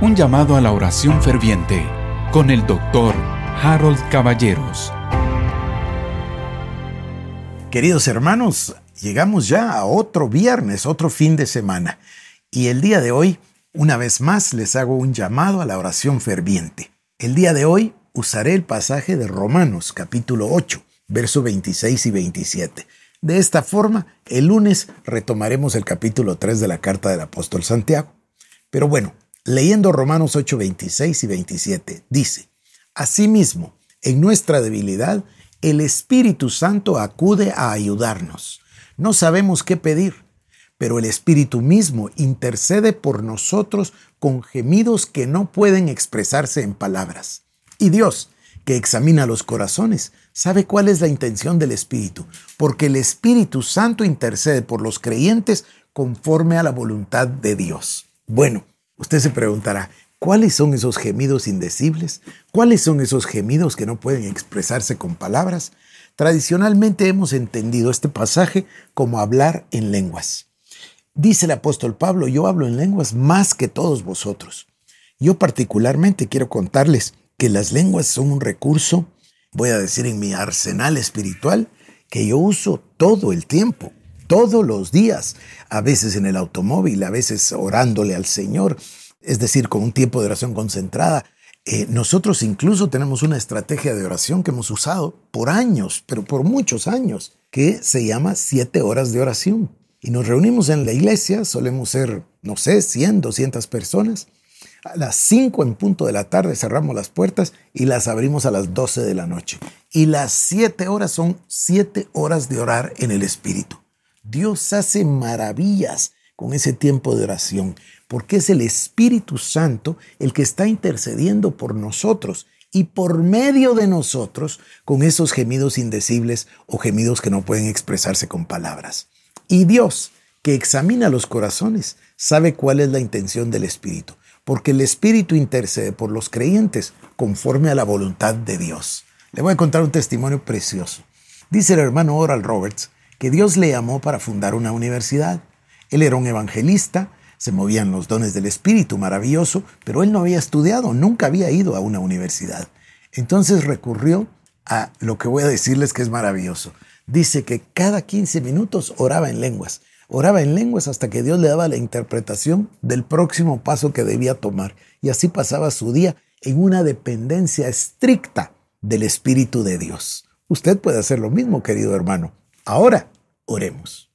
Un llamado a la oración ferviente con el doctor Harold Caballeros. Queridos hermanos, llegamos ya a otro viernes, otro fin de semana. Y el día de hoy, una vez más, les hago un llamado a la oración ferviente. El día de hoy usaré el pasaje de Romanos capítulo 8, versos 26 y 27. De esta forma, el lunes retomaremos el capítulo 3 de la carta del apóstol Santiago. Pero bueno, Leyendo Romanos 8, 26 y 27, dice, Asimismo, en nuestra debilidad, el Espíritu Santo acude a ayudarnos. No sabemos qué pedir, pero el Espíritu mismo intercede por nosotros con gemidos que no pueden expresarse en palabras. Y Dios, que examina los corazones, sabe cuál es la intención del Espíritu, porque el Espíritu Santo intercede por los creyentes conforme a la voluntad de Dios. Bueno, Usted se preguntará, ¿cuáles son esos gemidos indecibles? ¿Cuáles son esos gemidos que no pueden expresarse con palabras? Tradicionalmente hemos entendido este pasaje como hablar en lenguas. Dice el apóstol Pablo, yo hablo en lenguas más que todos vosotros. Yo particularmente quiero contarles que las lenguas son un recurso, voy a decir en mi arsenal espiritual, que yo uso todo el tiempo todos los días, a veces en el automóvil, a veces orándole al Señor, es decir, con un tiempo de oración concentrada. Eh, nosotros incluso tenemos una estrategia de oración que hemos usado por años, pero por muchos años, que se llama siete horas de oración. Y nos reunimos en la iglesia, solemos ser, no sé, 100, 200 personas. A las 5 en punto de la tarde cerramos las puertas y las abrimos a las 12 de la noche. Y las siete horas son siete horas de orar en el Espíritu. Dios hace maravillas con ese tiempo de oración, porque es el Espíritu Santo el que está intercediendo por nosotros y por medio de nosotros con esos gemidos indecibles o gemidos que no pueden expresarse con palabras. Y Dios, que examina los corazones, sabe cuál es la intención del Espíritu, porque el Espíritu intercede por los creyentes conforme a la voluntad de Dios. Le voy a contar un testimonio precioso. Dice el hermano Oral Roberts que Dios le llamó para fundar una universidad. Él era un evangelista, se movían los dones del Espíritu, maravilloso, pero él no había estudiado, nunca había ido a una universidad. Entonces recurrió a lo que voy a decirles que es maravilloso. Dice que cada 15 minutos oraba en lenguas. Oraba en lenguas hasta que Dios le daba la interpretación del próximo paso que debía tomar. Y así pasaba su día en una dependencia estricta del Espíritu de Dios. Usted puede hacer lo mismo, querido hermano. Ahora, oremos.